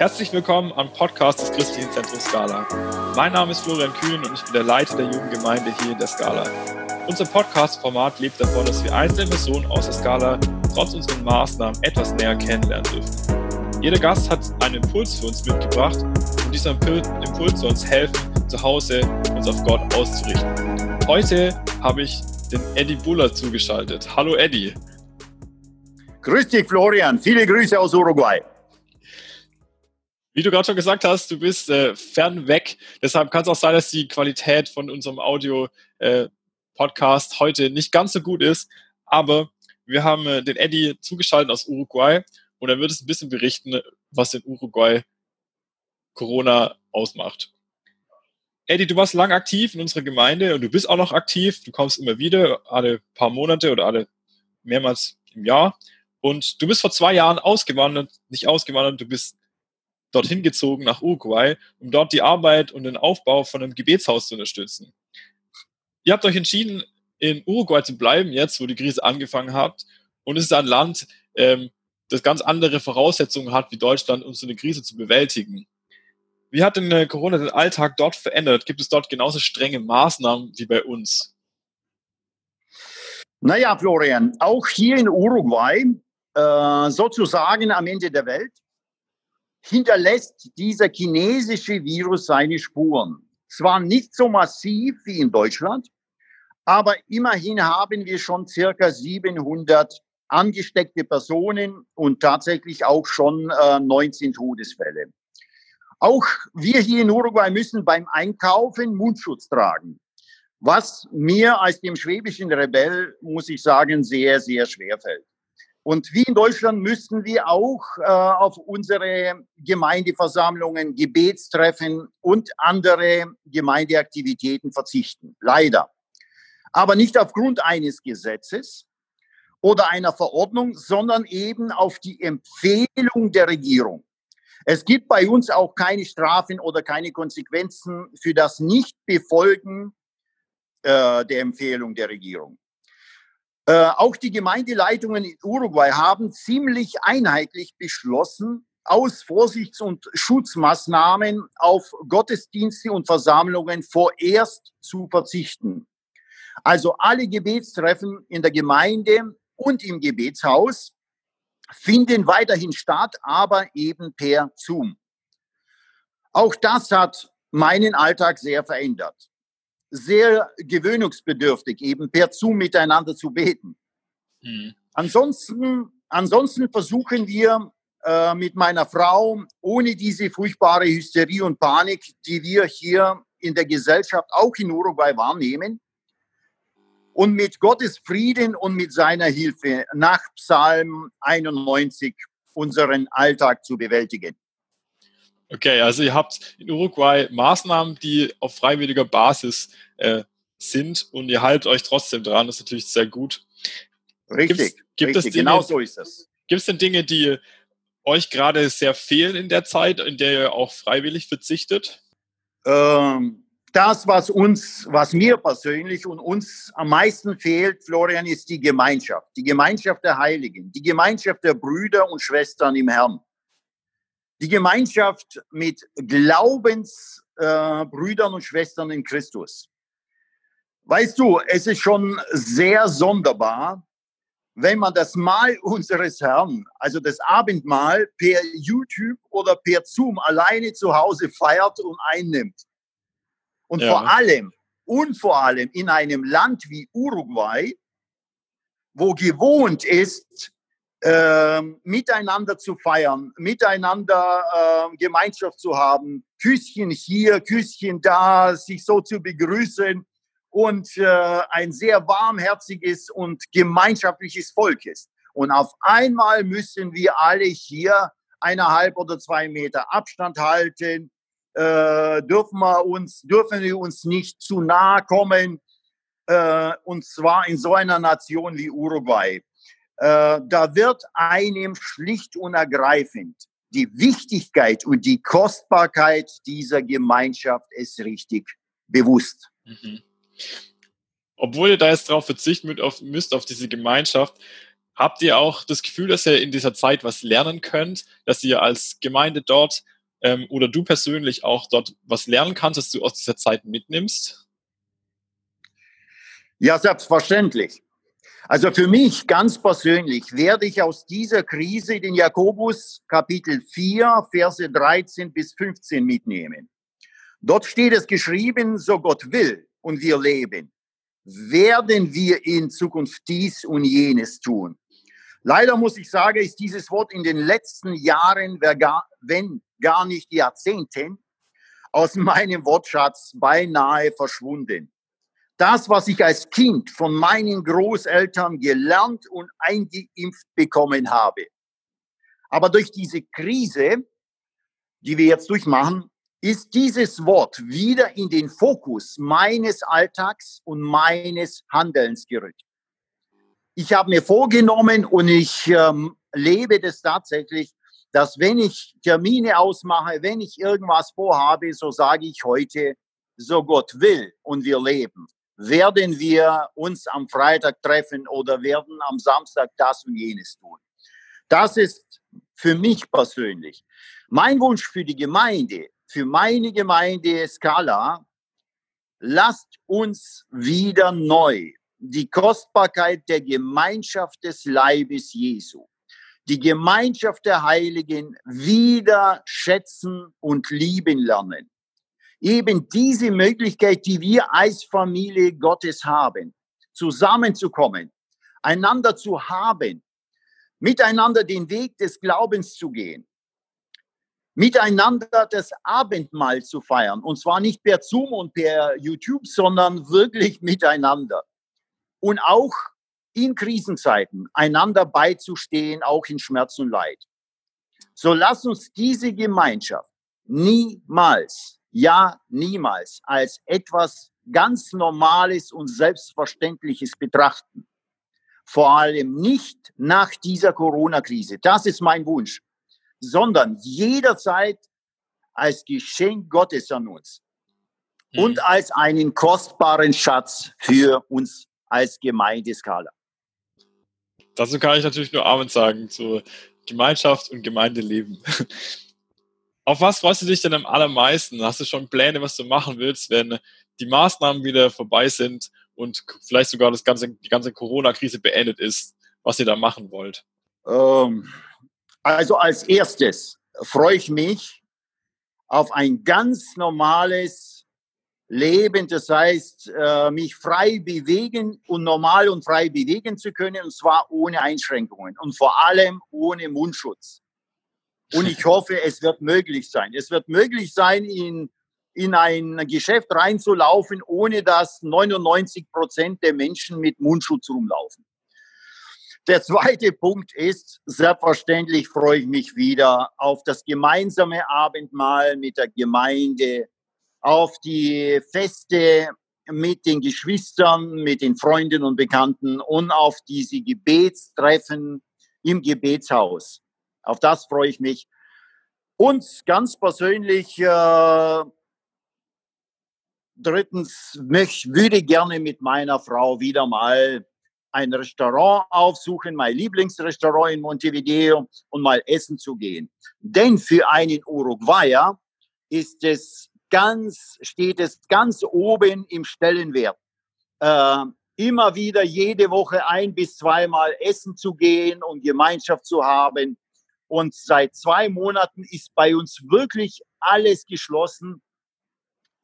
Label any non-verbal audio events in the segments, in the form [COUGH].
Herzlich willkommen am Podcast des Christlichen Zentrums Scala. Mein Name ist Florian Kühn und ich bin der Leiter der Jugendgemeinde hier in der Scala. Unser Podcast-Format lebt davon, dass wir einzelne Personen aus der Scala trotz unseren Maßnahmen etwas näher kennenlernen dürfen. Jeder Gast hat einen Impuls für uns mitgebracht und dieser Impuls soll uns helfen, zu Hause uns auf Gott auszurichten. Heute habe ich den Eddie Buller zugeschaltet. Hallo Eddie. Grüß dich Florian, viele Grüße aus Uruguay. Wie du gerade schon gesagt hast, du bist äh, fernweg. Deshalb kann es auch sein, dass die Qualität von unserem Audio-Podcast äh, heute nicht ganz so gut ist. Aber wir haben äh, den Eddie zugeschaltet aus Uruguay und er wird es ein bisschen berichten, was in Uruguay Corona ausmacht. Eddie, du warst lang aktiv in unserer Gemeinde und du bist auch noch aktiv. Du kommst immer wieder, alle paar Monate oder alle mehrmals im Jahr. Und du bist vor zwei Jahren ausgewandert, nicht ausgewandert, du bist dorthin gezogen nach Uruguay, um dort die Arbeit und den Aufbau von einem Gebetshaus zu unterstützen. Ihr habt euch entschieden, in Uruguay zu bleiben, jetzt, wo die Krise angefangen hat. Und es ist ein Land, ähm, das ganz andere Voraussetzungen hat wie Deutschland, um so eine Krise zu bewältigen. Wie hat denn äh, Corona den Alltag dort verändert? Gibt es dort genauso strenge Maßnahmen wie bei uns? Naja, Florian, auch hier in Uruguay, äh, sozusagen am Ende der Welt, hinterlässt dieser chinesische Virus seine Spuren. Zwar nicht so massiv wie in Deutschland, aber immerhin haben wir schon circa 700 angesteckte Personen und tatsächlich auch schon äh, 19 Todesfälle. Auch wir hier in Uruguay müssen beim Einkaufen Mundschutz tragen, was mir als dem schwäbischen Rebell, muss ich sagen, sehr, sehr schwer fällt. Und wie in Deutschland müssen wir auch äh, auf unsere Gemeindeversammlungen, Gebetstreffen und andere Gemeindeaktivitäten verzichten. Leider. Aber nicht aufgrund eines Gesetzes oder einer Verordnung, sondern eben auf die Empfehlung der Regierung. Es gibt bei uns auch keine Strafen oder keine Konsequenzen für das Nichtbefolgen äh, der Empfehlung der Regierung. Äh, auch die Gemeindeleitungen in Uruguay haben ziemlich einheitlich beschlossen, aus Vorsichts- und Schutzmaßnahmen auf Gottesdienste und Versammlungen vorerst zu verzichten. Also alle Gebetstreffen in der Gemeinde und im Gebetshaus finden weiterhin statt, aber eben per Zoom. Auch das hat meinen Alltag sehr verändert sehr gewöhnungsbedürftig, eben per Zoom miteinander zu beten. Mhm. Ansonsten, ansonsten versuchen wir äh, mit meiner Frau ohne diese furchtbare Hysterie und Panik, die wir hier in der Gesellschaft auch in Uruguay wahrnehmen, und mit Gottes Frieden und mit seiner Hilfe nach Psalm 91 unseren Alltag zu bewältigen. Okay, also ihr habt in Uruguay Maßnahmen, die auf freiwilliger Basis äh, sind und ihr haltet euch trotzdem dran. Das ist natürlich sehr gut. Richtig, Gibt's, gibt richtig, Dinge, genau so ist es. Gibt es denn Dinge, die euch gerade sehr fehlen in der Zeit, in der ihr auch freiwillig verzichtet? Ähm, das, was uns, was mir persönlich und uns am meisten fehlt, Florian, ist die Gemeinschaft. Die Gemeinschaft der Heiligen, die Gemeinschaft der Brüder und Schwestern im Herrn die Gemeinschaft mit Glaubensbrüdern äh, und Schwestern in Christus. Weißt du, es ist schon sehr sonderbar, wenn man das Mahl [LAUGHS] unseres Herrn, also das Abendmahl, per YouTube oder per Zoom alleine zu Hause feiert und einnimmt. Und ja. vor allem, und vor allem in einem Land wie Uruguay, wo gewohnt ist, äh, miteinander zu feiern, miteinander äh, Gemeinschaft zu haben, Küsschen hier, Küsschen da, sich so zu begrüßen und äh, ein sehr warmherziges und gemeinschaftliches Volk ist. Und auf einmal müssen wir alle hier eineinhalb oder zwei Meter Abstand halten, äh, dürfen wir uns, dürfen wir uns nicht zu nahe kommen, äh, und zwar in so einer Nation wie Uruguay. Äh, da wird einem schlicht und ergreifend die Wichtigkeit und die Kostbarkeit dieser Gemeinschaft ist richtig bewusst. Mhm. Obwohl ihr da jetzt darauf verzichten müsst auf, diese Gemeinschaft, Habt ihr auch das Gefühl, dass ihr in dieser Zeit was lernen könnt, dass ihr als Gemeinde dort ähm, oder du persönlich auch dort was lernen kannst, dass du aus dieser Zeit mitnimmst? Ja, selbstverständlich. Also für mich ganz persönlich werde ich aus dieser Krise den Jakobus Kapitel 4, Verse 13 bis 15 mitnehmen. Dort steht es geschrieben, so Gott will und wir leben, werden wir in Zukunft dies und jenes tun. Leider muss ich sagen, ist dieses Wort in den letzten Jahren, wenn gar nicht Jahrzehnten, aus meinem Wortschatz beinahe verschwunden. Das, was ich als Kind von meinen Großeltern gelernt und eingeimpft bekommen habe. Aber durch diese Krise, die wir jetzt durchmachen, ist dieses Wort wieder in den Fokus meines Alltags und meines Handelns gerückt. Ich habe mir vorgenommen und ich ähm, lebe das tatsächlich, dass wenn ich Termine ausmache, wenn ich irgendwas vorhabe, so sage ich heute, so Gott will und wir leben, werden wir uns am Freitag treffen oder werden am Samstag das und jenes tun. Das ist für mich persönlich. Mein Wunsch für die Gemeinde für meine Gemeinde Scala, lasst uns wieder neu die Kostbarkeit der Gemeinschaft des Leibes Jesu, die Gemeinschaft der Heiligen wieder schätzen und lieben lernen. Eben diese Möglichkeit, die wir als Familie Gottes haben, zusammenzukommen, einander zu haben, miteinander den Weg des Glaubens zu gehen, miteinander das Abendmahl zu feiern. Und zwar nicht per Zoom und per YouTube, sondern wirklich miteinander. Und auch in Krisenzeiten einander beizustehen, auch in Schmerz und Leid. So lass uns diese Gemeinschaft niemals, ja niemals als etwas ganz Normales und Selbstverständliches betrachten. Vor allem nicht nach dieser Corona-Krise. Das ist mein Wunsch sondern jederzeit als Geschenk Gottes an uns mhm. und als einen kostbaren Schatz für uns als Gemeindeskala. Dazu kann ich natürlich nur Amen sagen zu Gemeinschaft und Gemeindeleben. [LAUGHS] Auf was freust du dich denn am allermeisten? Hast du schon Pläne, was du machen willst, wenn die Maßnahmen wieder vorbei sind und vielleicht sogar das ganze, die ganze Corona-Krise beendet ist, was ihr da machen wollt? Ähm, also als erstes freue ich mich auf ein ganz normales Leben, das heißt, äh, mich frei bewegen und normal und frei bewegen zu können, und zwar ohne Einschränkungen und vor allem ohne Mundschutz. Und ich hoffe, es wird möglich sein. Es wird möglich sein, in, in ein Geschäft reinzulaufen, ohne dass 99 Prozent der Menschen mit Mundschutz rumlaufen. Der zweite Punkt ist, selbstverständlich freue ich mich wieder auf das gemeinsame Abendmahl mit der Gemeinde, auf die Feste mit den Geschwistern, mit den Freunden und Bekannten und auf diese Gebetstreffen im Gebetshaus. Auf das freue ich mich. Und ganz persönlich, äh, drittens, möchte, würde gerne mit meiner Frau wieder mal ein Restaurant aufsuchen, mein Lieblingsrestaurant in Montevideo und mal essen zu gehen. Denn für einen Uruguayer ist es ganz, steht es ganz oben im Stellenwert. Äh, immer wieder jede Woche ein bis zweimal essen zu gehen und Gemeinschaft zu haben. Und seit zwei Monaten ist bei uns wirklich alles geschlossen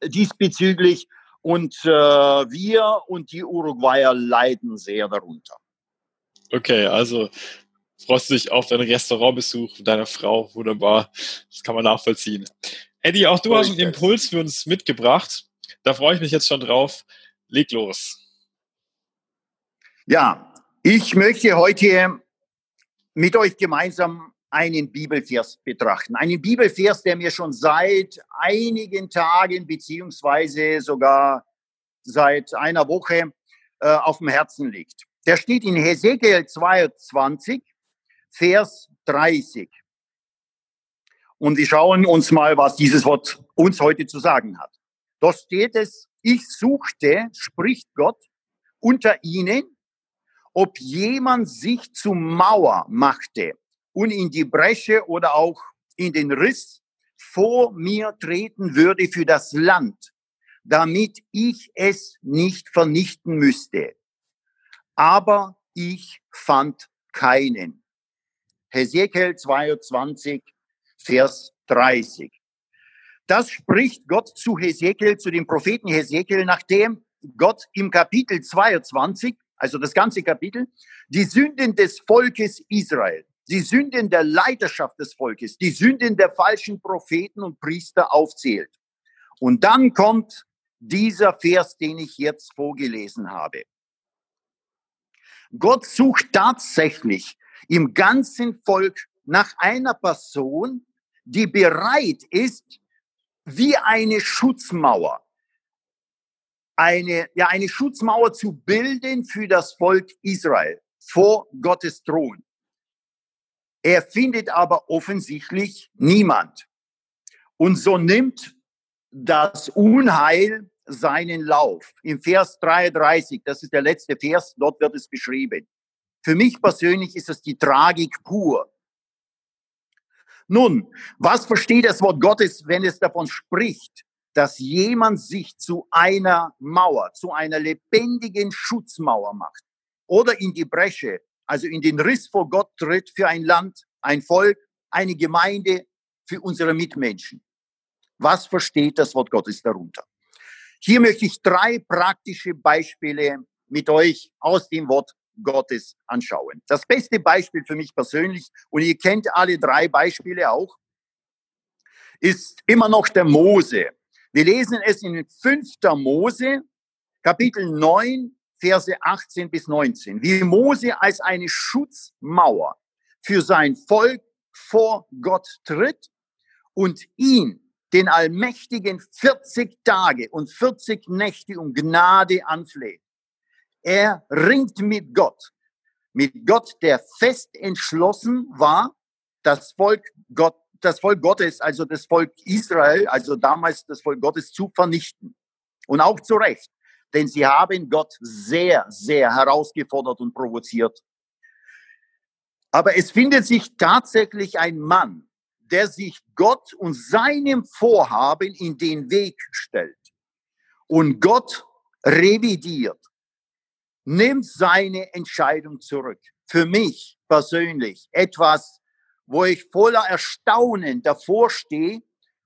diesbezüglich. Und äh, wir und die Uruguayer leiden sehr darunter. Okay, also freust du dich auf deinen Restaurantbesuch mit deiner Frau. Wunderbar. Das kann man nachvollziehen. Eddie, auch du hast einen Impuls für uns mitgebracht. Da freue ich mich jetzt schon drauf. Leg los. Ja, ich möchte heute mit euch gemeinsam einen Bibelvers betrachten. Einen Bibelvers, der mir schon seit einigen Tagen beziehungsweise sogar seit einer Woche äh, auf dem Herzen liegt. Der steht in Hesekiel 22, Vers 30. Und wir schauen uns mal, was dieses Wort uns heute zu sagen hat. Dort steht es, ich suchte, spricht Gott, unter ihnen ob jemand sich zum Mauer machte und in die Bresche oder auch in den Riss vor mir treten würde für das Land, damit ich es nicht vernichten müsste. Aber ich fand keinen. Hesekiel 22, Vers 30. Das spricht Gott zu Hesekiel, zu dem Propheten Hesekiel, nachdem Gott im Kapitel 22, also das ganze Kapitel, die Sünden des Volkes Israel, die Sünden der Leiterschaft des Volkes, die Sünden der falschen Propheten und Priester aufzählt. Und dann kommt dieser Vers, den ich jetzt vorgelesen habe. Gott sucht tatsächlich im ganzen Volk nach einer Person, die bereit ist, wie eine Schutzmauer, eine, ja, eine Schutzmauer zu bilden für das Volk Israel vor Gottes Thron. Er findet aber offensichtlich niemand. Und so nimmt das Unheil seinen Lauf. Im Vers 33, das ist der letzte Vers, dort wird es beschrieben. Für mich persönlich ist es die Tragik pur. Nun, was versteht das Wort Gottes, wenn es davon spricht, dass jemand sich zu einer Mauer, zu einer lebendigen Schutzmauer macht oder in die Bresche, also in den Riss vor Gott tritt für ein Land, ein Volk, eine Gemeinde, für unsere Mitmenschen. Was versteht das Wort Gottes darunter? Hier möchte ich drei praktische Beispiele mit euch aus dem Wort Gottes anschauen. Das beste Beispiel für mich persönlich, und ihr kennt alle drei Beispiele auch, ist immer noch der Mose. Wir lesen es in 5. Mose, Kapitel 9, Verse 18 bis 19. Wie Mose als eine Schutzmauer für sein Volk vor Gott tritt und ihn, den Allmächtigen, 40 Tage und 40 Nächte um Gnade anfleht. Er ringt mit Gott. Mit Gott, der fest entschlossen war, das Volk Gott, das Volk Gottes, also das Volk Israel, also damals das Volk Gottes zu vernichten. Und auch zu Recht. Denn sie haben Gott sehr, sehr herausgefordert und provoziert. Aber es findet sich tatsächlich ein Mann, der sich Gott und seinem Vorhaben in den Weg stellt. Und Gott revidiert nimmt seine Entscheidung zurück. Für mich persönlich etwas, wo ich voller Erstaunen davor stehe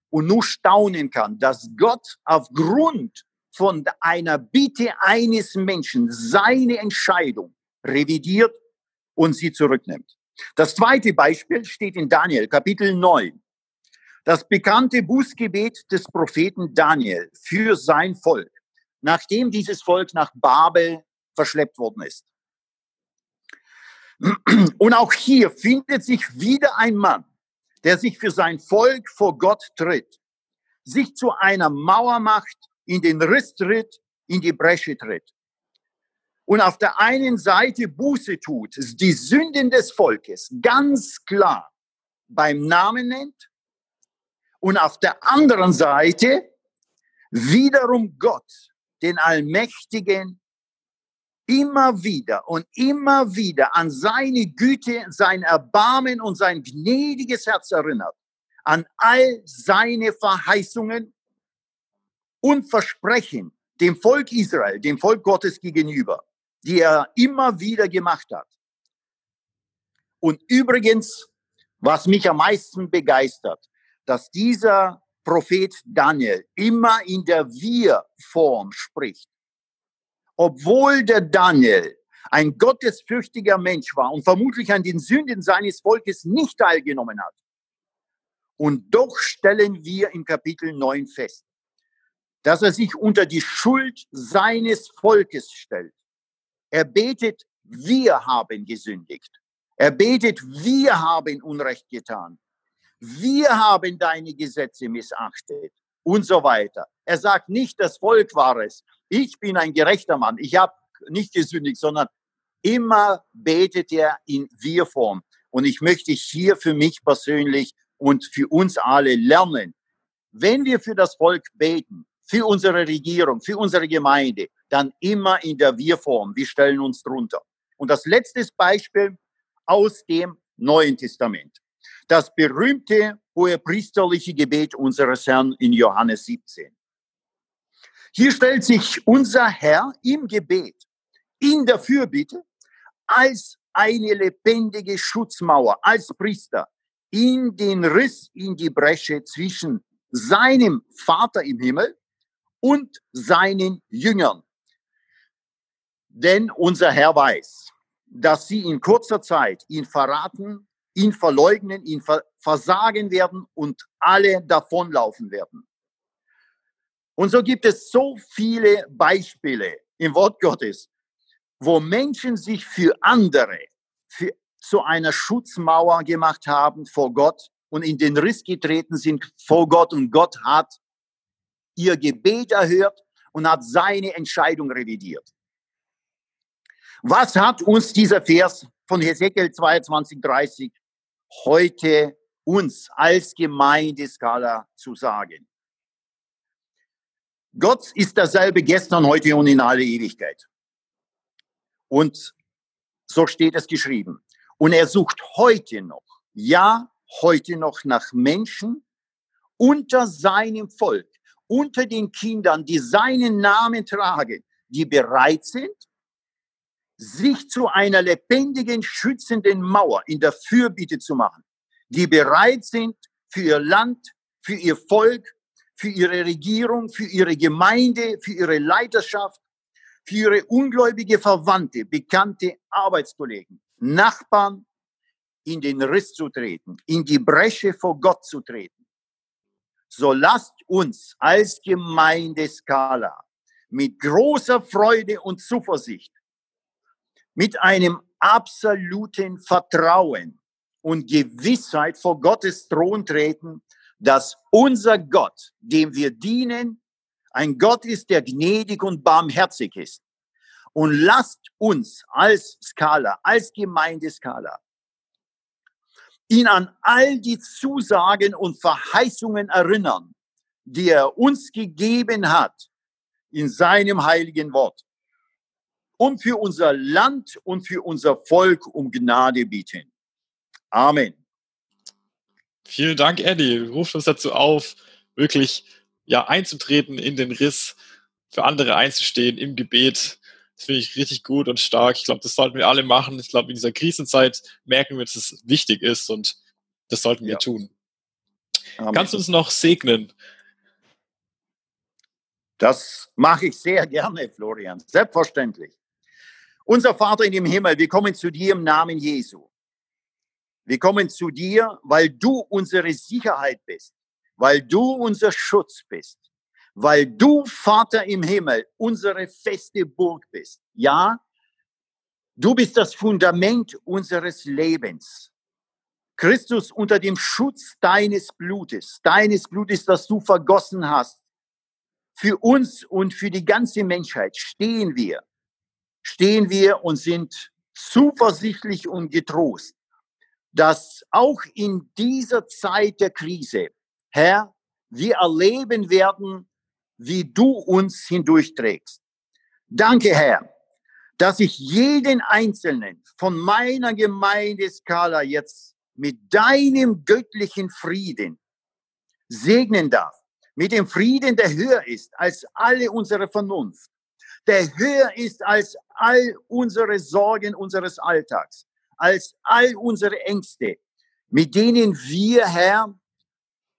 und nur staunen kann, dass Gott aufgrund von einer Bitte eines Menschen seine Entscheidung revidiert und sie zurücknimmt. Das zweite Beispiel steht in Daniel, Kapitel 9. Das bekannte Bußgebet des Propheten Daniel für sein Volk, nachdem dieses Volk nach Babel verschleppt worden ist. Und auch hier findet sich wieder ein Mann, der sich für sein Volk vor Gott tritt, sich zu einer Mauer macht, in den Riss tritt, in die Bresche tritt. Und auf der einen Seite Buße tut, die Sünden des Volkes ganz klar beim Namen nennt. Und auf der anderen Seite wiederum Gott, den Allmächtigen, immer wieder und immer wieder an seine Güte, sein Erbarmen und sein gnädiges Herz erinnert, an all seine Verheißungen und Versprechen dem Volk Israel, dem Volk Gottes gegenüber, die er immer wieder gemacht hat. Und übrigens, was mich am meisten begeistert, dass dieser Prophet Daniel immer in der Wir-Form spricht obwohl der Daniel ein gottesfürchtiger Mensch war und vermutlich an den Sünden seines Volkes nicht teilgenommen hat. Und doch stellen wir im Kapitel 9 fest, dass er sich unter die Schuld seines Volkes stellt. Er betet, wir haben gesündigt. Er betet, wir haben Unrecht getan. Wir haben deine Gesetze missachtet und so weiter. Er sagt nicht, das Volk war es, ich bin ein gerechter Mann. Ich habe nicht gesündigt, sondern immer betet er in Wir-Form. Und ich möchte hier für mich persönlich und für uns alle lernen, wenn wir für das Volk beten, für unsere Regierung, für unsere Gemeinde, dann immer in der Wir-Form. Wir stellen uns drunter. Und das letzte Beispiel aus dem Neuen Testament. Das berühmte hohe priesterliche Gebet unseres Herrn in Johannes 17. Hier stellt sich unser Herr im Gebet, in der Fürbitte, als eine lebendige Schutzmauer, als Priester, in den Riss, in die Bresche zwischen seinem Vater im Himmel und seinen Jüngern. Denn unser Herr weiß, dass sie in kurzer Zeit ihn verraten, ihn verleugnen, ihn versagen werden und alle davonlaufen werden. Und so gibt es so viele Beispiele im Wort Gottes, wo Menschen sich für andere für, zu einer Schutzmauer gemacht haben vor Gott und in den Riss getreten sind vor Gott und Gott hat ihr Gebet erhört und hat seine Entscheidung revidiert. Was hat uns dieser Vers von Hesekiel 22, 30 heute uns als Gemeindeskala zu sagen? Gott ist derselbe gestern, heute und in alle Ewigkeit. Und so steht es geschrieben. Und er sucht heute noch, ja, heute noch nach Menschen unter seinem Volk, unter den Kindern, die seinen Namen tragen, die bereit sind, sich zu einer lebendigen, schützenden Mauer in der Fürbitte zu machen, die bereit sind, für ihr Land, für ihr Volk, für ihre Regierung, für ihre Gemeinde, für ihre Leiterschaft, für ihre ungläubige Verwandte, Bekannte, Arbeitskollegen, Nachbarn in den Riss zu treten, in die Bresche vor Gott zu treten. So lasst uns als Gemeindeskala mit großer Freude und Zuversicht mit einem absoluten Vertrauen und Gewissheit vor Gottes Thron treten, dass unser Gott, dem wir dienen, ein Gott ist, der gnädig und barmherzig ist. Und lasst uns als Skala, als Gemeindeskala, ihn an all die Zusagen und Verheißungen erinnern, die er uns gegeben hat in seinem heiligen Wort und für unser Land und für unser Volk um Gnade bieten. Amen. Vielen Dank, Eddie. Du rufst uns dazu auf, wirklich ja, einzutreten in den Riss, für andere einzustehen im Gebet. Das finde ich richtig gut und stark. Ich glaube, das sollten wir alle machen. Ich glaube, in dieser Krisenzeit merken wir, dass es wichtig ist und das sollten wir ja. tun. Amen. Kannst du uns noch segnen? Das mache ich sehr gerne, Florian. Selbstverständlich. Unser Vater in dem Himmel, wir kommen zu dir im Namen Jesu. Wir kommen zu dir, weil du unsere Sicherheit bist, weil du unser Schutz bist, weil du, Vater im Himmel, unsere feste Burg bist. Ja, du bist das Fundament unseres Lebens. Christus, unter dem Schutz deines Blutes, deines Blutes, das du vergossen hast, für uns und für die ganze Menschheit stehen wir stehen wir und sind zuversichtlich und getrost, dass auch in dieser Zeit der Krise, Herr, wir erleben werden, wie du uns hindurchträgst. Danke, Herr, dass ich jeden Einzelnen von meiner Gemeindeskala jetzt mit deinem göttlichen Frieden segnen darf. Mit dem Frieden, der höher ist als alle unsere Vernunft der höher ist als all unsere Sorgen unseres Alltags, als all unsere Ängste, mit denen wir, Herr,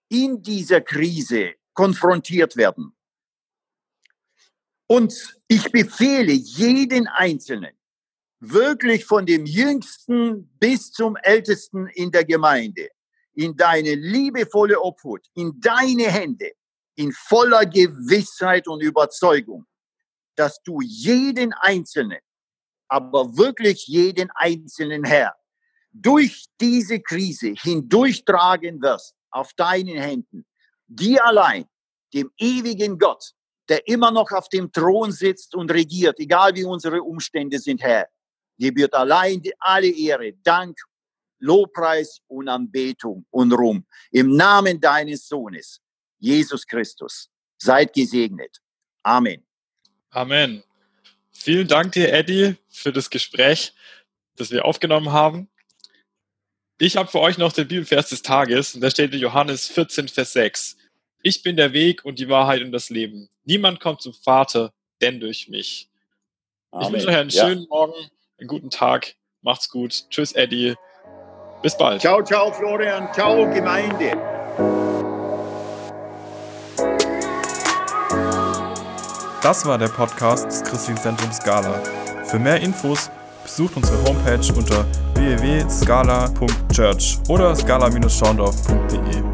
in dieser Krise konfrontiert werden. Und ich befehle jeden Einzelnen, wirklich von dem Jüngsten bis zum Ältesten in der Gemeinde, in deine liebevolle Obhut, in deine Hände, in voller Gewissheit und Überzeugung, dass du jeden Einzelnen, aber wirklich jeden einzelnen Herr, durch diese Krise hindurchtragen wirst auf deinen Händen. Dir allein, dem ewigen Gott, der immer noch auf dem Thron sitzt und regiert, egal wie unsere Umstände sind, Herr. Gebührt allein alle Ehre, Dank, Lobpreis und Anbetung und Ruhm. Im Namen deines Sohnes, Jesus Christus. Seid gesegnet. Amen. Amen. Vielen Dank dir, Eddie, für das Gespräch. das wir aufgenommen haben. Ich habe für euch noch den Bibelvers des Tages und da steht in Johannes 14, Vers 6. Ich bin der Weg und die Wahrheit und das Leben. Niemand kommt zum Vater, denn durch mich. Amen. Ich wünsche euch einen ja. schönen Morgen, einen guten Tag. Macht's gut. Tschüss, Eddie. Bis bald. Ciao, ciao, Florian. Ciao, Gemeinde. Das war der Podcast des Christlichen Zentrums Scala. Für mehr Infos besucht unsere Homepage unter www.scala.church oder scala-schaundorf.de.